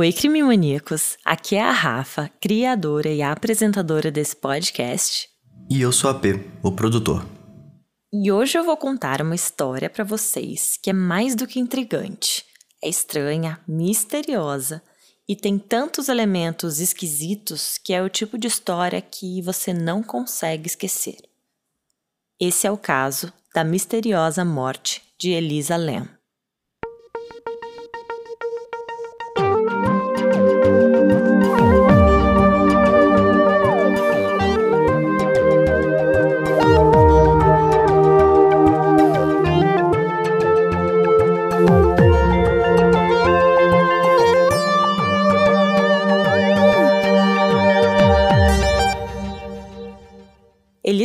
Oi, crime maníacos! Aqui é a Rafa, criadora e apresentadora desse podcast. E eu sou a P, o produtor. E hoje eu vou contar uma história para vocês que é mais do que intrigante. É estranha, misteriosa e tem tantos elementos esquisitos que é o tipo de história que você não consegue esquecer. Esse é o caso da misteriosa morte de Elisa Lam.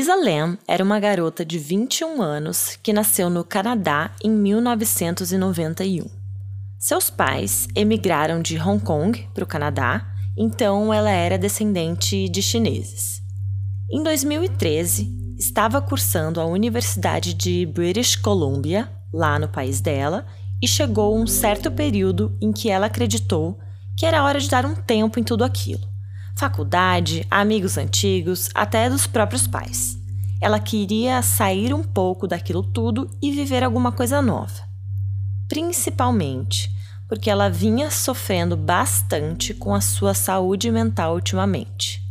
Elisa Lam era uma garota de 21 anos que nasceu no Canadá em 1991. Seus pais emigraram de Hong Kong para o Canadá, então ela era descendente de chineses. Em 2013, estava cursando a Universidade de British Columbia, lá no país dela, e chegou um certo período em que ela acreditou que era hora de dar um tempo em tudo aquilo faculdade, amigos antigos, até dos próprios pais. Ela queria sair um pouco daquilo tudo e viver alguma coisa nova. Principalmente porque ela vinha sofrendo bastante com a sua saúde mental ultimamente.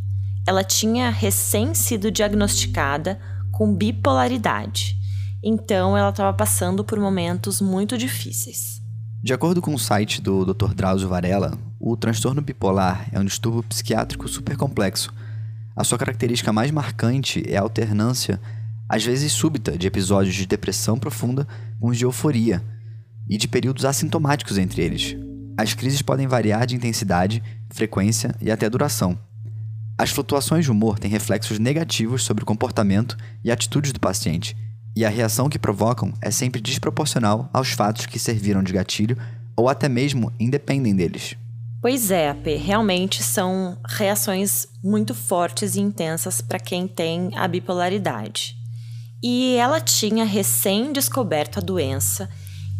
Ela tinha recém sido diagnosticada com bipolaridade, então ela estava passando por momentos muito difíceis. De acordo com o site do Dr. Drauzio Varela, o transtorno bipolar é um distúrbio psiquiátrico super complexo. A sua característica mais marcante é a alternância, às vezes súbita, de episódios de depressão profunda com os de euforia, e de períodos assintomáticos entre eles. As crises podem variar de intensidade, frequência e até duração. As flutuações de humor têm reflexos negativos sobre o comportamento e atitudes do paciente, e a reação que provocam é sempre desproporcional aos fatos que serviram de gatilho ou até mesmo independem deles. Pois é, realmente são reações muito fortes e intensas para quem tem a bipolaridade. E ela tinha recém descoberto a doença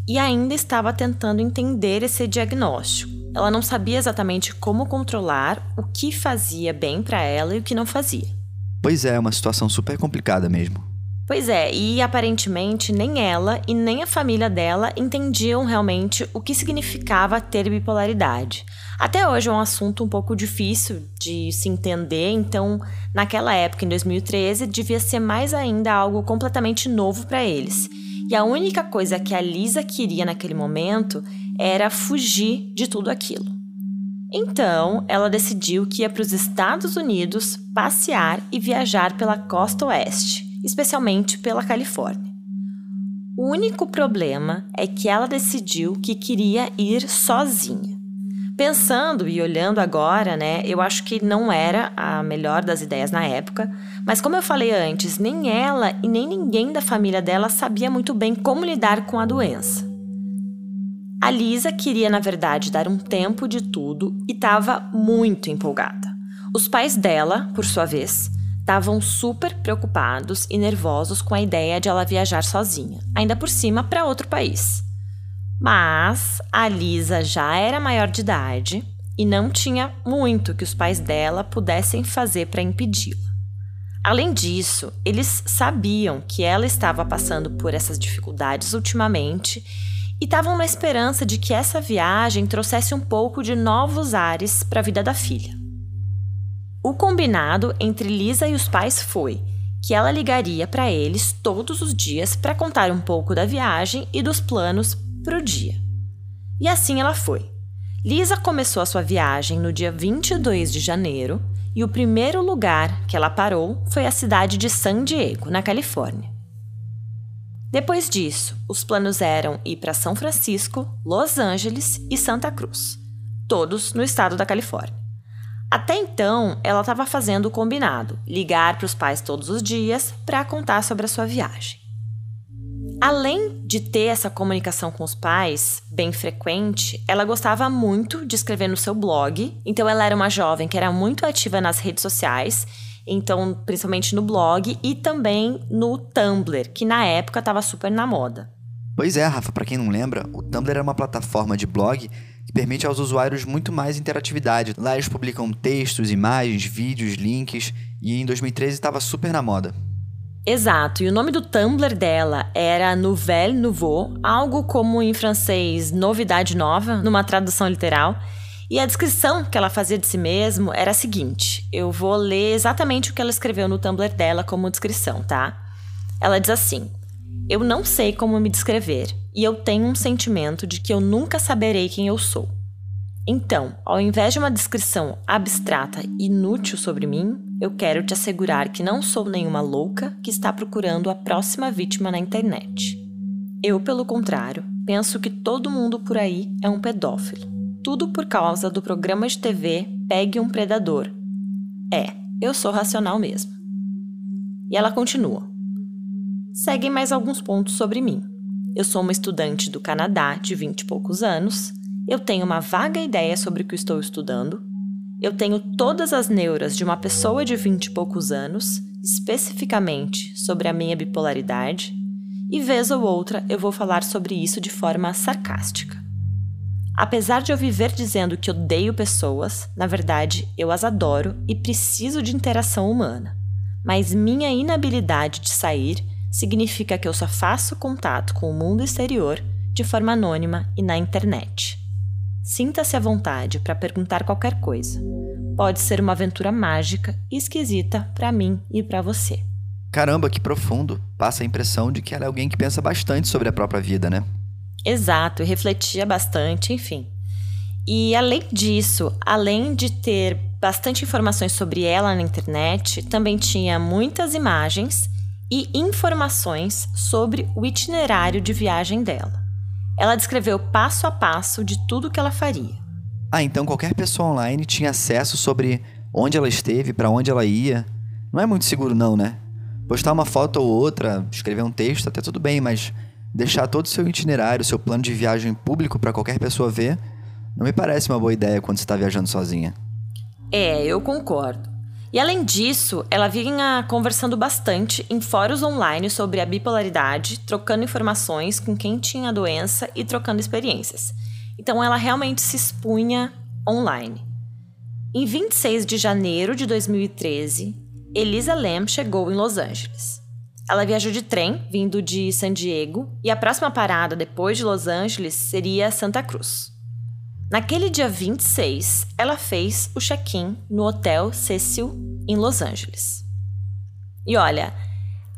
e ainda estava tentando entender esse diagnóstico. Ela não sabia exatamente como controlar o que fazia bem para ela e o que não fazia. Pois é, é uma situação super complicada mesmo. Pois é, e aparentemente nem ela e nem a família dela entendiam realmente o que significava ter bipolaridade. Até hoje é um assunto um pouco difícil de se entender, então, naquela época, em 2013, devia ser mais ainda algo completamente novo para eles. E a única coisa que a Lisa queria naquele momento era fugir de tudo aquilo. Então, ela decidiu que ia para os Estados Unidos passear e viajar pela costa oeste especialmente pela Califórnia. O único problema é que ela decidiu que queria ir sozinha. Pensando e olhando agora, né, eu acho que não era a melhor das ideias na época, mas como eu falei antes, nem ela e nem ninguém da família dela sabia muito bem como lidar com a doença. A Lisa queria, na verdade, dar um tempo de tudo e estava muito empolgada. Os pais dela, por sua vez, estavam super preocupados e nervosos com a ideia de ela viajar sozinha, ainda por cima para outro país. Mas a Lisa já era maior de idade e não tinha muito que os pais dela pudessem fazer para impedi-la. Além disso, eles sabiam que ela estava passando por essas dificuldades ultimamente e estavam na esperança de que essa viagem trouxesse um pouco de novos ares para a vida da filha. O combinado entre Lisa e os pais foi que ela ligaria para eles todos os dias para contar um pouco da viagem e dos planos para o dia. E assim ela foi. Lisa começou a sua viagem no dia 22 de janeiro e o primeiro lugar que ela parou foi a cidade de San Diego, na Califórnia. Depois disso, os planos eram ir para São Francisco, Los Angeles e Santa Cruz, todos no estado da Califórnia. Até então, ela estava fazendo o combinado: ligar para os pais todos os dias para contar sobre a sua viagem. Além de ter essa comunicação com os pais bem frequente, ela gostava muito de escrever no seu blog. Então, ela era uma jovem que era muito ativa nas redes sociais, então, principalmente no blog e também no Tumblr, que na época estava super na moda. Pois é, Rafa, para quem não lembra, o Tumblr era uma plataforma de blog que permite aos usuários muito mais interatividade. Lá eles publicam textos, imagens, vídeos, links, e em 2013 estava super na moda. Exato, e o nome do Tumblr dela era Nouvelle Nouveau, algo como em francês novidade nova, numa tradução literal. E a descrição que ela fazia de si mesmo era a seguinte: eu vou ler exatamente o que ela escreveu no Tumblr dela como descrição, tá? Ela diz assim: Eu não sei como me descrever e eu tenho um sentimento de que eu nunca saberei quem eu sou. Então, ao invés de uma descrição abstrata e inútil sobre mim, eu quero te assegurar que não sou nenhuma louca que está procurando a próxima vítima na internet. Eu, pelo contrário, penso que todo mundo por aí é um pedófilo. Tudo por causa do programa de TV Pegue um Predador. É, eu sou racional mesmo. E ela continua. Seguem mais alguns pontos sobre mim. Eu sou uma estudante do Canadá de 20 e poucos anos. Eu tenho uma vaga ideia sobre o que estou estudando. Eu tenho todas as neuras de uma pessoa de 20 e poucos anos, especificamente sobre a minha bipolaridade. E vez ou outra eu vou falar sobre isso de forma sarcástica. Apesar de eu viver dizendo que odeio pessoas, na verdade eu as adoro e preciso de interação humana. Mas minha inabilidade de sair significa que eu só faço contato com o mundo exterior de forma anônima e na internet. Sinta-se à vontade para perguntar qualquer coisa. Pode ser uma aventura mágica e esquisita para mim e para você. Caramba, que profundo. Passa a impressão de que ela é alguém que pensa bastante sobre a própria vida, né? Exato, e refletia bastante, enfim. E além disso, além de ter bastante informações sobre ela na internet, também tinha muitas imagens e informações sobre o itinerário de viagem dela. Ela descreveu passo a passo de tudo que ela faria. Ah, então qualquer pessoa online tinha acesso sobre onde ela esteve, para onde ela ia. Não é muito seguro não, né? Postar uma foto ou outra, escrever um texto, até tudo bem, mas deixar todo o seu itinerário, seu plano de viagem público para qualquer pessoa ver, não me parece uma boa ideia quando você está viajando sozinha. É, eu concordo. E além disso, ela vinha conversando bastante em fóruns online sobre a bipolaridade, trocando informações com quem tinha a doença e trocando experiências. Então ela realmente se expunha online. Em 26 de janeiro de 2013, Elisa Lam chegou em Los Angeles. Ela viajou de trem, vindo de San Diego, e a próxima parada depois de Los Angeles seria Santa Cruz. Naquele dia 26, ela fez o check-in no Hotel Cecil em Los Angeles. E olha,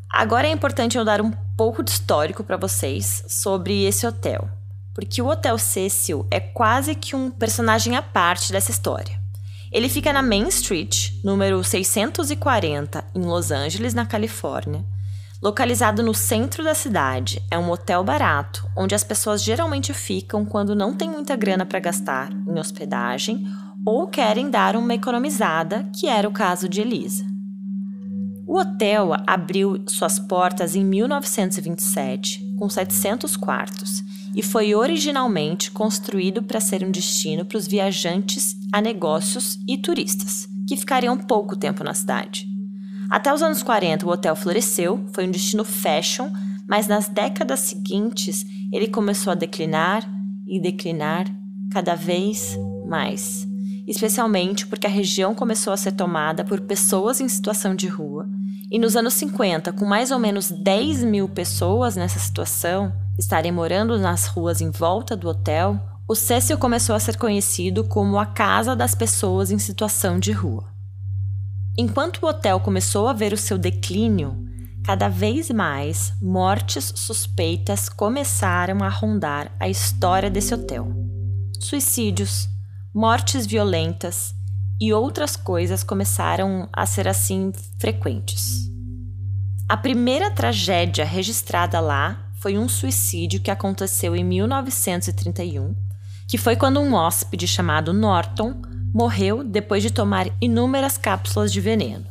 agora é importante eu dar um pouco de histórico para vocês sobre esse hotel, porque o Hotel Cecil é quase que um personagem à parte dessa história. Ele fica na Main Street, número 640, em Los Angeles, na Califórnia Localizado no centro da cidade, é um hotel barato, onde as pessoas geralmente ficam quando não têm muita grana para gastar em hospedagem ou querem dar uma economizada, que era o caso de Elisa. O hotel abriu suas portas em 1927, com 700 quartos, e foi originalmente construído para ser um destino para os viajantes a negócios e turistas, que ficariam pouco tempo na cidade. Até os anos 40, o hotel floresceu, foi um destino fashion, mas nas décadas seguintes ele começou a declinar e declinar cada vez mais. Especialmente porque a região começou a ser tomada por pessoas em situação de rua, e nos anos 50, com mais ou menos 10 mil pessoas nessa situação, estarem morando nas ruas em volta do hotel, o Cecil começou a ser conhecido como a Casa das Pessoas em Situação de Rua. Enquanto o hotel começou a ver o seu declínio, cada vez mais mortes suspeitas começaram a rondar a história desse hotel. Suicídios, mortes violentas e outras coisas começaram a ser assim frequentes. A primeira tragédia registrada lá foi um suicídio que aconteceu em 1931, que foi quando um hóspede chamado Norton morreu depois de tomar inúmeras cápsulas de veneno.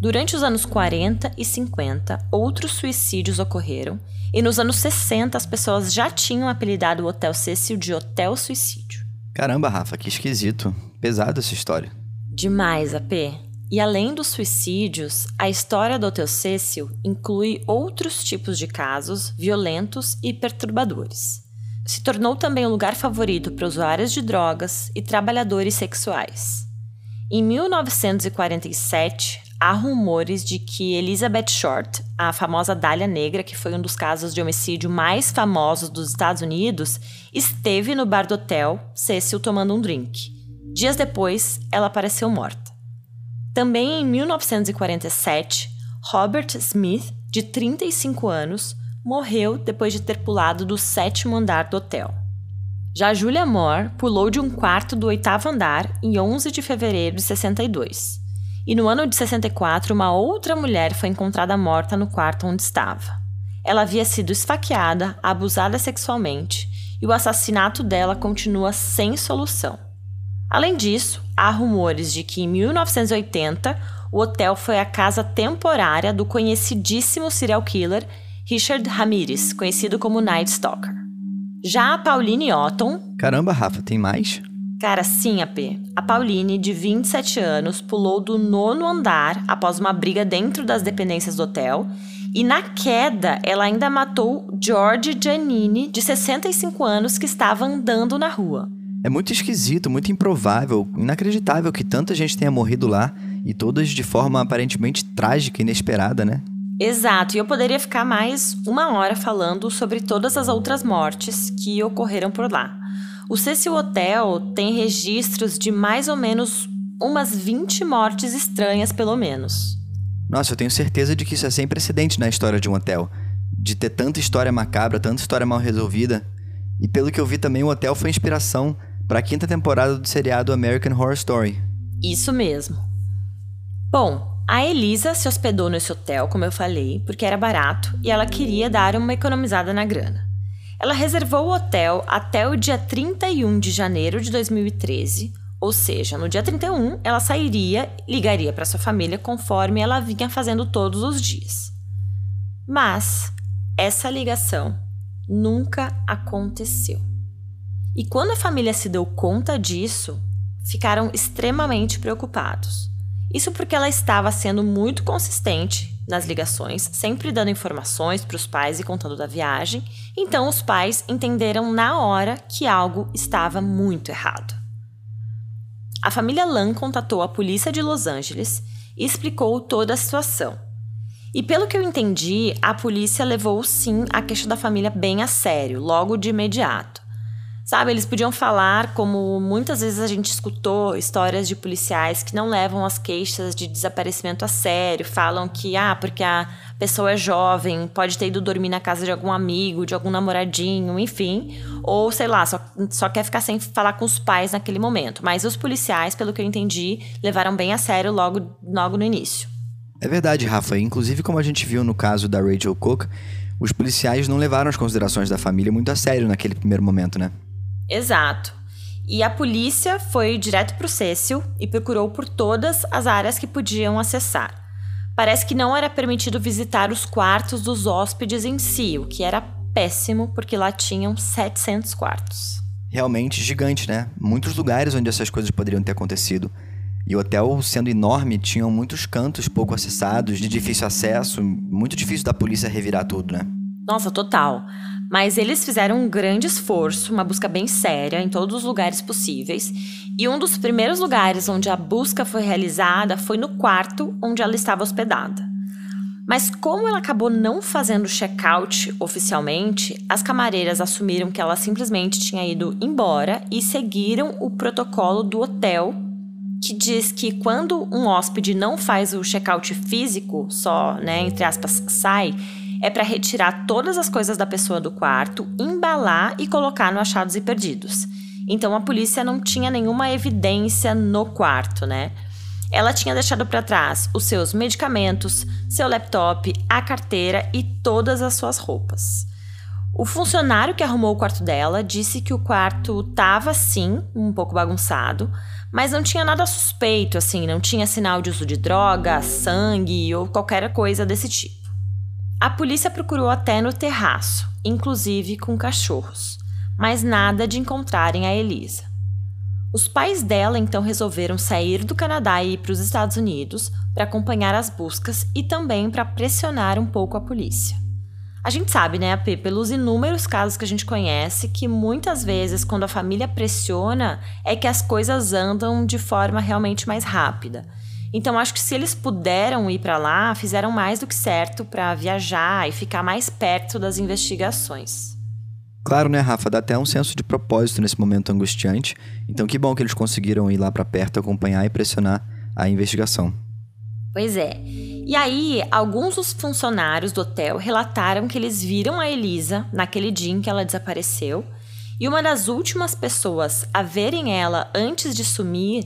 Durante os anos 40 e 50, outros suicídios ocorreram, e nos anos 60 as pessoas já tinham apelidado o Hotel Cecil de Hotel Suicídio. Caramba, Rafa, que esquisito. Pesado essa história. Demais, AP. E além dos suicídios, a história do Hotel Cecil inclui outros tipos de casos violentos e perturbadores. Se tornou também um lugar favorito para usuários de drogas e trabalhadores sexuais. Em 1947, há rumores de que Elizabeth Short, a famosa Dália Negra, que foi um dos casos de homicídio mais famosos dos Estados Unidos, esteve no bar do hotel Cecil tomando um drink. Dias depois, ela apareceu morta. Também em 1947, Robert Smith, de 35 anos, morreu depois de ter pulado do sétimo andar do hotel. Já Julia Moore pulou de um quarto do oitavo andar em 11 de fevereiro de 62. E no ano de 64, uma outra mulher foi encontrada morta no quarto onde estava. Ela havia sido esfaqueada, abusada sexualmente, e o assassinato dela continua sem solução. Além disso, há rumores de que em 1980 o hotel foi a casa temporária do conhecidíssimo serial killer Richard Ramirez, conhecido como Night Stalker. Já a Pauline Otton. Caramba, Rafa, tem mais? Cara, sim, AP. A Pauline, de 27 anos, pulou do nono andar após uma briga dentro das dependências do hotel. E na queda, ela ainda matou George Giannini, de 65 anos, que estava andando na rua. É muito esquisito, muito improvável, inacreditável que tanta gente tenha morrido lá e todas de forma aparentemente trágica e inesperada, né? Exato, e eu poderia ficar mais uma hora falando sobre todas as outras mortes que ocorreram por lá. O Cecil Hotel tem registros de mais ou menos umas 20 mortes estranhas, pelo menos. Nossa, eu tenho certeza de que isso é sem precedente na história de um hotel. De ter tanta história macabra, tanta história mal resolvida. E pelo que eu vi também, o hotel foi inspiração para a quinta temporada do seriado American Horror Story. Isso mesmo. Bom, a Elisa se hospedou nesse hotel, como eu falei, porque era barato e ela queria dar uma economizada na grana. Ela reservou o hotel até o dia 31 de janeiro de 2013, ou seja, no dia 31 ela sairia e ligaria para sua família conforme ela vinha fazendo todos os dias. Mas essa ligação nunca aconteceu. E quando a família se deu conta disso, ficaram extremamente preocupados. Isso porque ela estava sendo muito consistente nas ligações, sempre dando informações para os pais e contando da viagem. Então os pais entenderam na hora que algo estava muito errado. A família Lan contatou a polícia de Los Angeles e explicou toda a situação. E pelo que eu entendi, a polícia levou sim a queixa da família bem a sério, logo de imediato. Sabe, eles podiam falar como muitas vezes a gente escutou histórias de policiais que não levam as queixas de desaparecimento a sério, falam que, ah, porque a pessoa é jovem, pode ter ido dormir na casa de algum amigo, de algum namoradinho, enfim, ou sei lá, só, só quer ficar sem falar com os pais naquele momento. Mas os policiais, pelo que eu entendi, levaram bem a sério logo, logo no início. É verdade, Rafa. Inclusive, como a gente viu no caso da Rachel Cook, os policiais não levaram as considerações da família muito a sério naquele primeiro momento, né? Exato. E a polícia foi direto para o Cecil e procurou por todas as áreas que podiam acessar. Parece que não era permitido visitar os quartos dos hóspedes em si, o que era péssimo porque lá tinham 700 quartos. Realmente gigante, né? Muitos lugares onde essas coisas poderiam ter acontecido. E o hotel, sendo enorme, tinham muitos cantos pouco acessados, de difícil acesso, muito difícil da polícia revirar tudo, né? Nossa, total. Mas eles fizeram um grande esforço, uma busca bem séria em todos os lugares possíveis. E um dos primeiros lugares onde a busca foi realizada foi no quarto onde ela estava hospedada. Mas como ela acabou não fazendo check-out oficialmente, as camareiras assumiram que ela simplesmente tinha ido embora e seguiram o protocolo do hotel, que diz que quando um hóspede não faz o check-out físico, só, né, entre aspas, sai, é para retirar todas as coisas da pessoa do quarto, embalar e colocar no achados e perdidos. Então a polícia não tinha nenhuma evidência no quarto, né? Ela tinha deixado para trás os seus medicamentos, seu laptop, a carteira e todas as suas roupas. O funcionário que arrumou o quarto dela disse que o quarto estava sim um pouco bagunçado, mas não tinha nada suspeito, assim, não tinha sinal de uso de droga, sangue ou qualquer coisa desse tipo. A polícia procurou até no terraço, inclusive com cachorros, mas nada de encontrarem a Elisa. Os pais dela então resolveram sair do Canadá e ir para os Estados Unidos para acompanhar as buscas e também para pressionar um pouco a polícia. A gente sabe, né, AP, pelos inúmeros casos que a gente conhece, que muitas vezes, quando a família pressiona, é que as coisas andam de forma realmente mais rápida. Então, acho que se eles puderam ir para lá, fizeram mais do que certo para viajar e ficar mais perto das investigações. Claro, né, Rafa? Dá até um senso de propósito nesse momento angustiante. Então, que bom que eles conseguiram ir lá para perto, acompanhar e pressionar a investigação. Pois é. E aí, alguns dos funcionários do hotel relataram que eles viram a Elisa naquele dia em que ela desapareceu, e uma das últimas pessoas a verem ela antes de sumir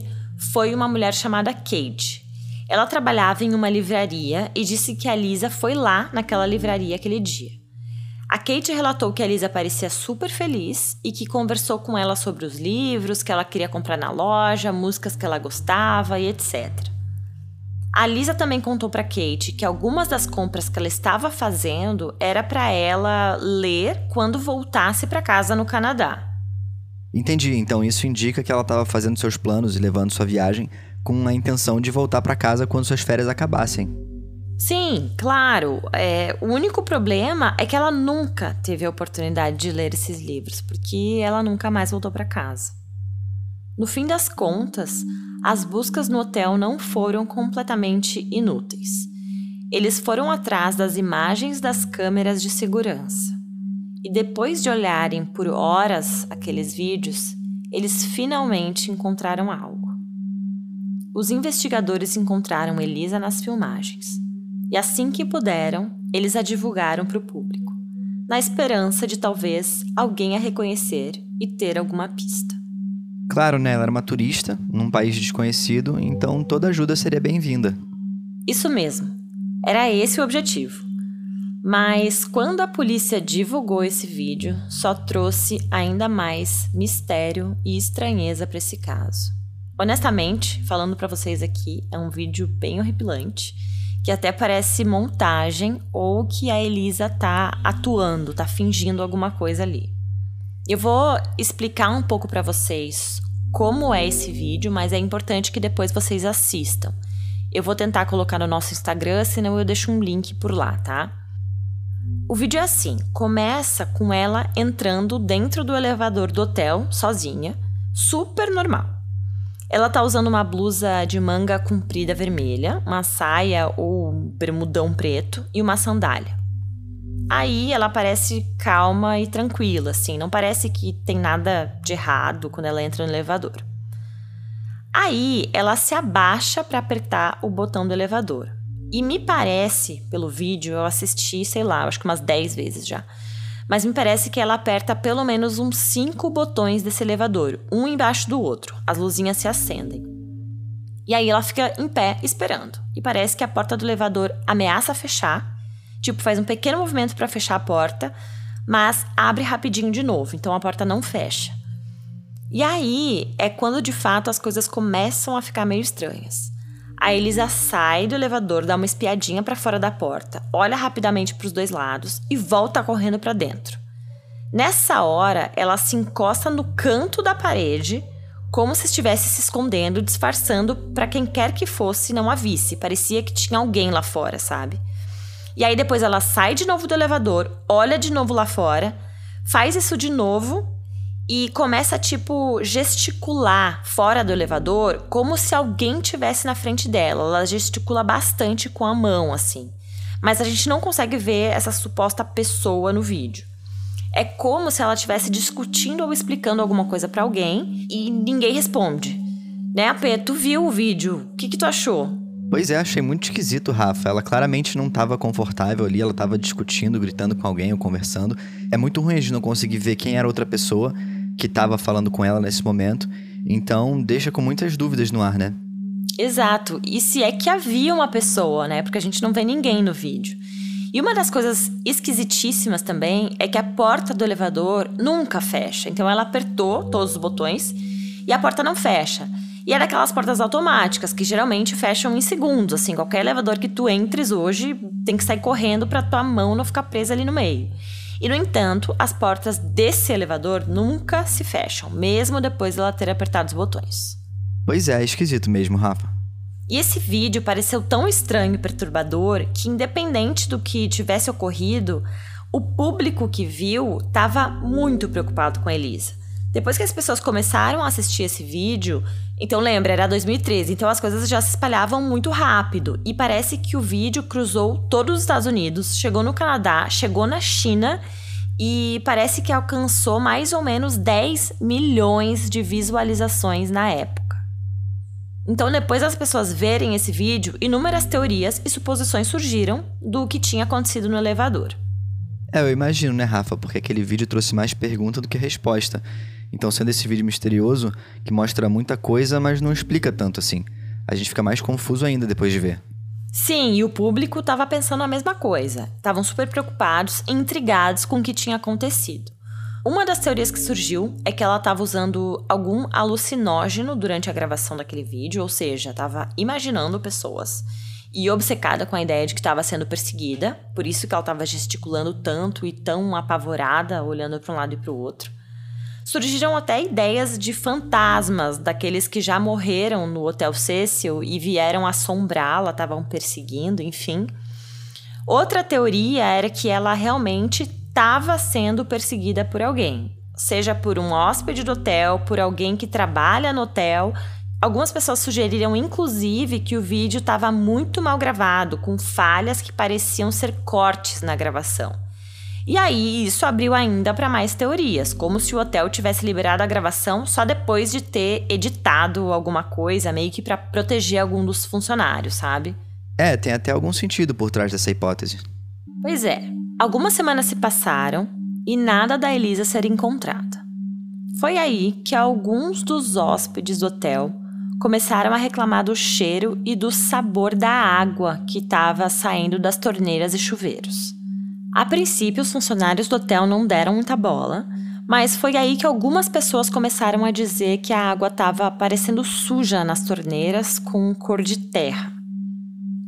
foi uma mulher chamada Kate. Ela trabalhava em uma livraria e disse que a Lisa foi lá naquela livraria aquele dia. A Kate relatou que a Lisa parecia super feliz e que conversou com ela sobre os livros que ela queria comprar na loja, músicas que ela gostava e etc. A Lisa também contou para Kate que algumas das compras que ela estava fazendo era para ela ler quando voltasse para casa no Canadá. Entendi. Então isso indica que ela estava fazendo seus planos e levando sua viagem com a intenção de voltar para casa quando suas férias acabassem. Sim, claro. É, o único problema é que ela nunca teve a oportunidade de ler esses livros, porque ela nunca mais voltou para casa. No fim das contas, as buscas no hotel não foram completamente inúteis. Eles foram atrás das imagens das câmeras de segurança. E depois de olharem por horas aqueles vídeos, eles finalmente encontraram algo. Os investigadores encontraram Elisa nas filmagens. E assim que puderam, eles a divulgaram para o público, na esperança de talvez alguém a reconhecer e ter alguma pista. Claro, né? Ela era uma turista num país desconhecido, então toda ajuda seria bem-vinda. Isso mesmo. Era esse o objetivo. Mas quando a polícia divulgou esse vídeo, só trouxe ainda mais mistério e estranheza para esse caso. Honestamente, falando para vocês aqui, é um vídeo bem horripilante, que até parece montagem ou que a Elisa tá atuando, tá fingindo alguma coisa ali. Eu vou explicar um pouco para vocês como é esse vídeo, mas é importante que depois vocês assistam. Eu vou tentar colocar no nosso Instagram, senão eu deixo um link por lá, tá? O vídeo é assim: começa com ela entrando dentro do elevador do hotel, sozinha, super normal. Ela tá usando uma blusa de manga comprida vermelha, uma saia ou bermudão preto e uma sandália. Aí ela parece calma e tranquila, assim, não parece que tem nada de errado quando ela entra no elevador. Aí ela se abaixa para apertar o botão do elevador. E me parece, pelo vídeo, eu assisti, sei lá, acho que umas 10 vezes já. Mas me parece que ela aperta pelo menos uns 5 botões desse elevador, um embaixo do outro. As luzinhas se acendem. E aí ela fica em pé esperando. E parece que a porta do elevador ameaça fechar Tipo, faz um pequeno movimento para fechar a porta, mas abre rapidinho de novo, então a porta não fecha. E aí é quando de fato as coisas começam a ficar meio estranhas. A Elisa sai do elevador, dá uma espiadinha para fora da porta, olha rapidamente para os dois lados e volta correndo para dentro. Nessa hora, ela se encosta no canto da parede, como se estivesse se escondendo, disfarçando para quem quer que fosse não a visse. Parecia que tinha alguém lá fora, sabe? E aí depois ela sai de novo do elevador, olha de novo lá fora, faz isso de novo e começa a tipo gesticular fora do elevador como se alguém tivesse na frente dela. Ela gesticula bastante com a mão assim. Mas a gente não consegue ver essa suposta pessoa no vídeo. É como se ela estivesse discutindo ou explicando alguma coisa para alguém e ninguém responde. Né, Apê? Tu viu o vídeo? O que, que tu achou? Pois é, achei muito esquisito, Rafa. Ela claramente não estava confortável ali, ela estava discutindo, gritando com alguém ou conversando. É muito ruim a gente não conseguir ver quem era outra pessoa que estava falando com ela nesse momento. Então, deixa com muitas dúvidas no ar, né? Exato. E se é que havia uma pessoa, né? Porque a gente não vê ninguém no vídeo. E uma das coisas esquisitíssimas também é que a porta do elevador nunca fecha. Então ela apertou todos os botões e a porta não fecha. E é daquelas portas automáticas que geralmente fecham em segundos, assim, qualquer elevador que tu entres hoje tem que sair correndo para tua mão não ficar presa ali no meio. E no entanto, as portas desse elevador nunca se fecham, mesmo depois dela ter apertado os botões. Pois é, é esquisito mesmo, Rafa. E esse vídeo pareceu tão estranho e perturbador que, independente do que tivesse ocorrido, O público que viu estava muito preocupado com a Elisa. Depois que as pessoas começaram a assistir esse vídeo, então lembra, era 2013, então as coisas já se espalhavam muito rápido e parece que o vídeo cruzou todos os Estados Unidos, chegou no Canadá, chegou na China e parece que alcançou mais ou menos 10 milhões de visualizações na época. Então, depois das pessoas verem esse vídeo, inúmeras teorias e suposições surgiram do que tinha acontecido no elevador. É, eu imagino, né, Rafa? Porque aquele vídeo trouxe mais pergunta do que resposta. Então, sendo esse vídeo misterioso, que mostra muita coisa, mas não explica tanto assim. A gente fica mais confuso ainda depois de ver. Sim, e o público estava pensando a mesma coisa. Estavam super preocupados e intrigados com o que tinha acontecido. Uma das teorias que surgiu é que ela estava usando algum alucinógeno durante a gravação daquele vídeo, ou seja, estava imaginando pessoas e obcecada com a ideia de que estava sendo perseguida, por isso que ela estava gesticulando tanto e tão apavorada, olhando para um lado e para o outro. Surgiram até ideias de fantasmas, daqueles que já morreram no Hotel Cecil e vieram assombrá-la, estavam perseguindo, enfim. Outra teoria era que ela realmente estava sendo perseguida por alguém, seja por um hóspede do hotel, por alguém que trabalha no hotel. Algumas pessoas sugeriram, inclusive, que o vídeo estava muito mal gravado, com falhas que pareciam ser cortes na gravação. E aí, isso abriu ainda para mais teorias, como se o hotel tivesse liberado a gravação só depois de ter editado alguma coisa, meio que para proteger algum dos funcionários, sabe? É, tem até algum sentido por trás dessa hipótese. Pois é. Algumas semanas se passaram e nada da Elisa ser encontrada. Foi aí que alguns dos hóspedes do hotel começaram a reclamar do cheiro e do sabor da água que estava saindo das torneiras e chuveiros. A princípio, os funcionários do hotel não deram muita bola, mas foi aí que algumas pessoas começaram a dizer que a água estava parecendo suja nas torneiras com cor de terra.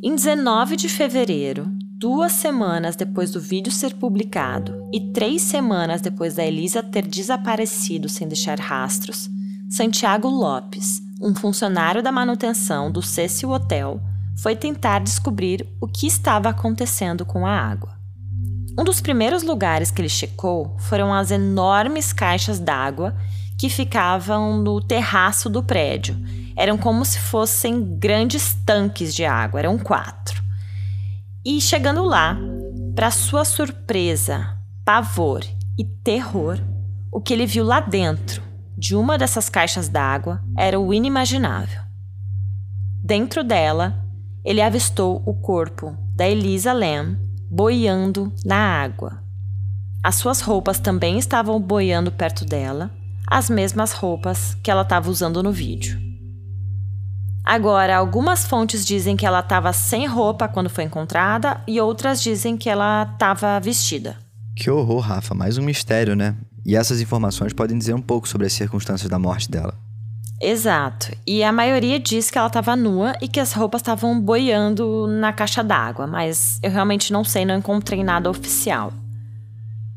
Em 19 de fevereiro, duas semanas depois do vídeo ser publicado e três semanas depois da Elisa ter desaparecido sem deixar rastros, Santiago Lopes, um funcionário da manutenção do Cecil Hotel, foi tentar descobrir o que estava acontecendo com a água. Um dos primeiros lugares que ele checou foram as enormes caixas d'água que ficavam no terraço do prédio. Eram como se fossem grandes tanques de água, eram quatro. E chegando lá, para sua surpresa, pavor e terror, o que ele viu lá dentro de uma dessas caixas d'água era o inimaginável. Dentro dela, ele avistou o corpo da Elisa Lam boiando na água. As suas roupas também estavam boiando perto dela, as mesmas roupas que ela estava usando no vídeo. Agora, algumas fontes dizem que ela estava sem roupa quando foi encontrada e outras dizem que ela estava vestida. Que horror, Rafa, mais um mistério, né? E essas informações podem dizer um pouco sobre as circunstâncias da morte dela. Exato. E a maioria diz que ela estava nua e que as roupas estavam boiando na caixa d'água, mas eu realmente não sei, não encontrei nada oficial.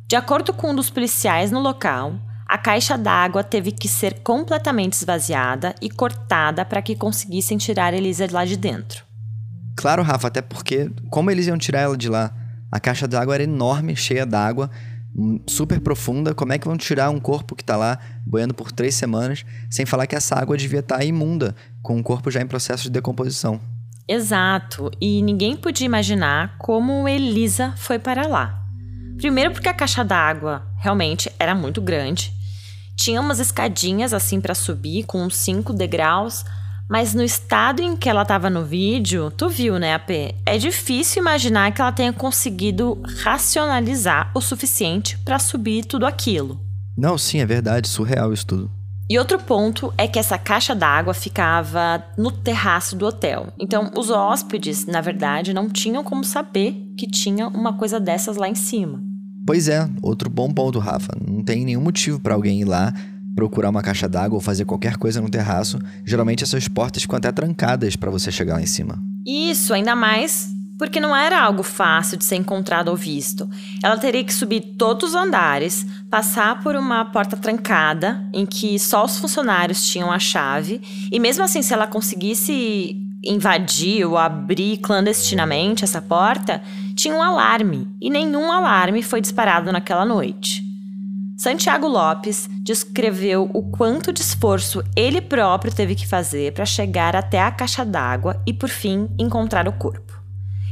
De acordo com um dos policiais no local, a caixa d'água teve que ser completamente esvaziada e cortada para que conseguissem tirar Elisa de lá de dentro. Claro, Rafa, até porque como eles iam tirar ela de lá? A caixa d'água era enorme, cheia d'água, super profunda, como é que vão tirar um corpo que está lá boiando por três semanas, sem falar que essa água devia estar tá imunda, com o corpo já em processo de decomposição. Exato, e ninguém podia imaginar como Elisa foi para lá. Primeiro porque a caixa d'água realmente era muito grande, tinha umas escadinhas assim para subir com uns cinco degraus, mas no estado em que ela estava no vídeo, tu viu, né, AP? É difícil imaginar que ela tenha conseguido racionalizar o suficiente para subir tudo aquilo. Não, sim, é verdade, surreal isso tudo. E outro ponto é que essa caixa d'água ficava no terraço do hotel. Então, os hóspedes, na verdade, não tinham como saber que tinha uma coisa dessas lá em cima. Pois é, outro bom ponto, Rafa. Não tem nenhum motivo para alguém ir lá procurar uma caixa d'água ou fazer qualquer coisa no terraço, geralmente essas portas ficam até trancadas para você chegar lá em cima. Isso, ainda mais porque não era algo fácil de ser encontrado ou visto. Ela teria que subir todos os andares, passar por uma porta trancada, em que só os funcionários tinham a chave, e mesmo assim, se ela conseguisse invadir ou abrir clandestinamente essa porta, tinha um alarme e nenhum alarme foi disparado naquela noite. Santiago Lopes descreveu o quanto de esforço ele próprio teve que fazer para chegar até a caixa d'água e, por fim, encontrar o corpo.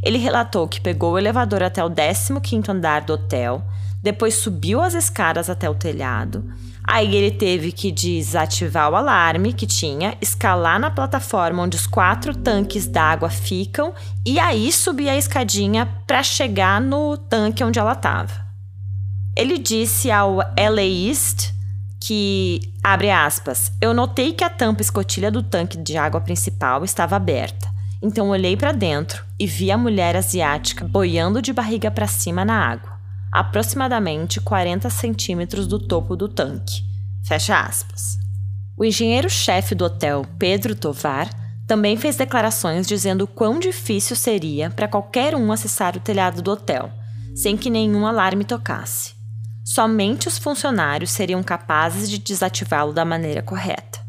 Ele relatou que pegou o elevador até o 15º andar do hotel, depois subiu as escadas até o telhado, aí ele teve que desativar o alarme que tinha, escalar na plataforma onde os quatro tanques d'água ficam e aí subir a escadinha para chegar no tanque onde ela estava. Ele disse ao LA East que, abre aspas, eu notei que a tampa escotilha do tanque de água principal estava aberta. Então olhei para dentro e vi a mulher asiática boiando de barriga para cima na água, aproximadamente 40 centímetros do topo do tanque. Fecha aspas. O engenheiro-chefe do hotel, Pedro Tovar, também fez declarações dizendo quão difícil seria para qualquer um acessar o telhado do hotel, sem que nenhum alarme tocasse. Somente os funcionários seriam capazes de desativá-lo da maneira correta.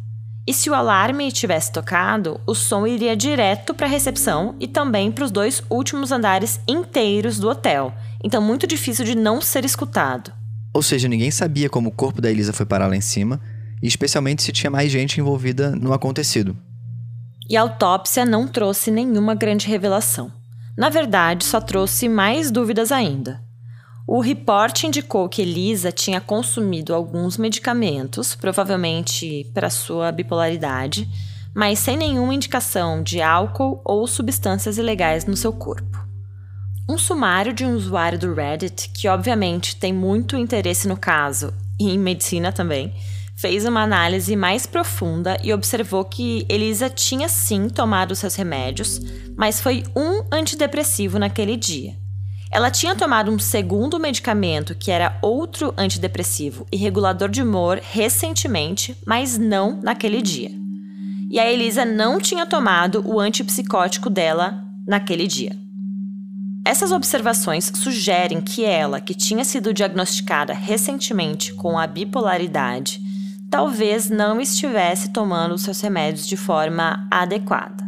E se o alarme tivesse tocado, o som iria direto para a recepção e também para os dois últimos andares inteiros do hotel, então muito difícil de não ser escutado. Ou seja, ninguém sabia como o corpo da Elisa foi parar lá em cima, e especialmente se tinha mais gente envolvida no acontecido. E a autópsia não trouxe nenhuma grande revelação. Na verdade, só trouxe mais dúvidas ainda. O reporte indicou que Elisa tinha consumido alguns medicamentos, provavelmente para sua bipolaridade, mas sem nenhuma indicação de álcool ou substâncias ilegais no seu corpo. Um sumário de um usuário do Reddit, que obviamente tem muito interesse no caso e em medicina também, fez uma análise mais profunda e observou que Elisa tinha sim tomado seus remédios, mas foi um antidepressivo naquele dia. Ela tinha tomado um segundo medicamento, que era outro antidepressivo e regulador de humor, recentemente, mas não naquele dia. E a Elisa não tinha tomado o antipsicótico dela naquele dia. Essas observações sugerem que ela, que tinha sido diagnosticada recentemente com a bipolaridade, talvez não estivesse tomando seus remédios de forma adequada.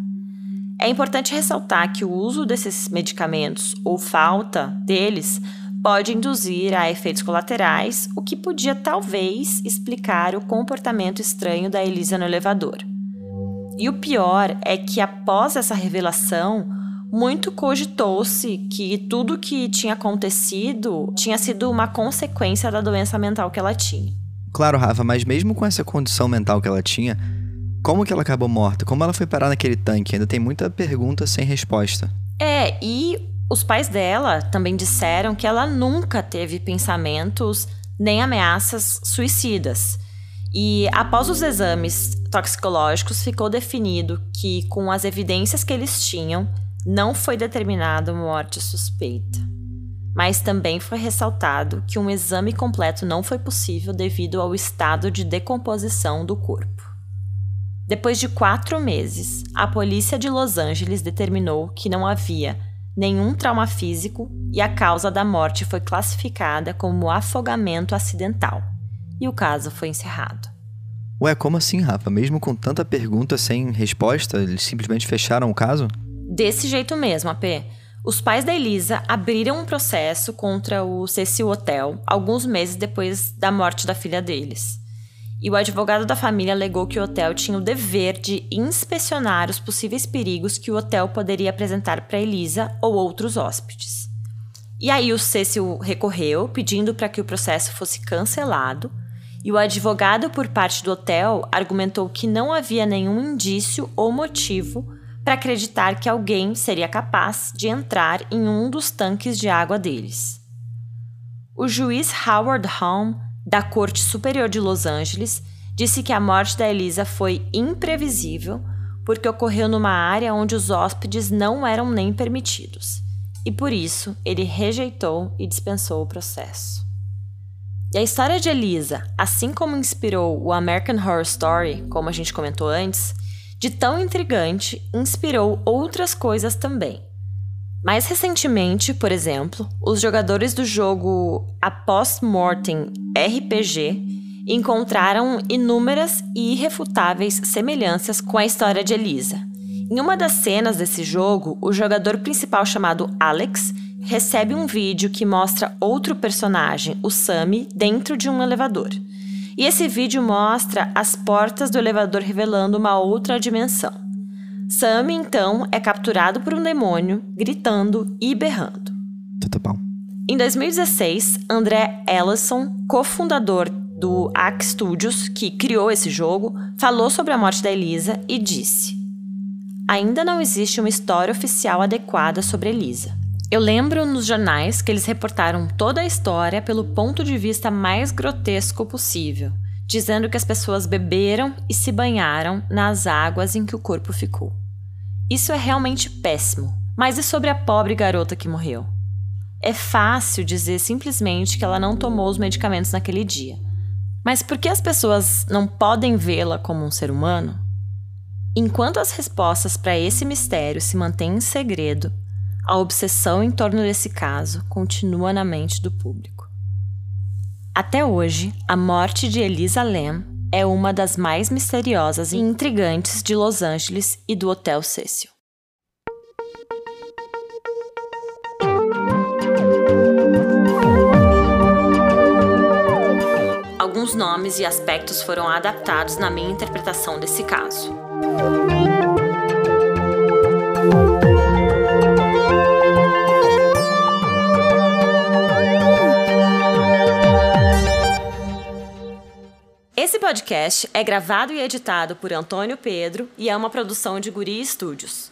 É importante ressaltar que o uso desses medicamentos ou falta deles pode induzir a efeitos colaterais, o que podia talvez explicar o comportamento estranho da Elisa no elevador. E o pior é que após essa revelação, muito cogitou-se que tudo que tinha acontecido tinha sido uma consequência da doença mental que ela tinha. Claro, Rafa, mas mesmo com essa condição mental que ela tinha, como que ela acabou morta? Como ela foi parar naquele tanque? Ainda tem muita pergunta sem resposta. É, e os pais dela também disseram que ela nunca teve pensamentos nem ameaças suicidas. E após os exames toxicológicos, ficou definido que, com as evidências que eles tinham, não foi determinada morte suspeita. Mas também foi ressaltado que um exame completo não foi possível devido ao estado de decomposição do corpo. Depois de quatro meses, a polícia de Los Angeles determinou que não havia nenhum trauma físico e a causa da morte foi classificada como afogamento acidental. E o caso foi encerrado. Ué, como assim, Rafa? Mesmo com tanta pergunta sem resposta, eles simplesmente fecharam o caso? Desse jeito mesmo, AP. Os pais da Elisa abriram um processo contra o Cecil Hotel alguns meses depois da morte da filha deles e o advogado da família alegou que o hotel tinha o dever de inspecionar os possíveis perigos que o hotel poderia apresentar para Elisa ou outros hóspedes. E aí o Cecil recorreu, pedindo para que o processo fosse cancelado, e o advogado por parte do hotel argumentou que não havia nenhum indício ou motivo para acreditar que alguém seria capaz de entrar em um dos tanques de água deles. O juiz Howard Holm da Corte Superior de Los Angeles disse que a morte da Elisa foi imprevisível porque ocorreu numa área onde os hóspedes não eram nem permitidos, e por isso ele rejeitou e dispensou o processo. E a história de Elisa, assim como inspirou o American Horror Story, como a gente comentou antes, de tão intrigante, inspirou outras coisas também. Mais recentemente, por exemplo, os jogadores do jogo A Post-Mortem RPG encontraram inúmeras e irrefutáveis semelhanças com a história de Elisa. Em uma das cenas desse jogo, o jogador principal chamado Alex recebe um vídeo que mostra outro personagem, o Sammy, dentro de um elevador. E esse vídeo mostra as portas do elevador revelando uma outra dimensão. Sammy, então, é capturado por um demônio, gritando e berrando. Tudo bom. Em 2016, André Ellison, cofundador do Axe Studios, que criou esse jogo, falou sobre a morte da Elisa e disse: Ainda não existe uma história oficial adequada sobre Elisa. Eu lembro nos jornais que eles reportaram toda a história pelo ponto de vista mais grotesco possível, dizendo que as pessoas beberam e se banharam nas águas em que o corpo ficou. Isso é realmente péssimo, mas e sobre a pobre garota que morreu? É fácil dizer simplesmente que ela não tomou os medicamentos naquele dia. Mas por que as pessoas não podem vê-la como um ser humano? Enquanto as respostas para esse mistério se mantêm em segredo, a obsessão em torno desse caso continua na mente do público. Até hoje, a morte de Elisa Lam é uma das mais misteriosas e intrigantes de Los Angeles e do Hotel Cecil. Alguns nomes e aspectos foram adaptados na minha interpretação desse caso. Esse podcast é gravado e editado por Antônio Pedro e é uma produção de Guri Studios.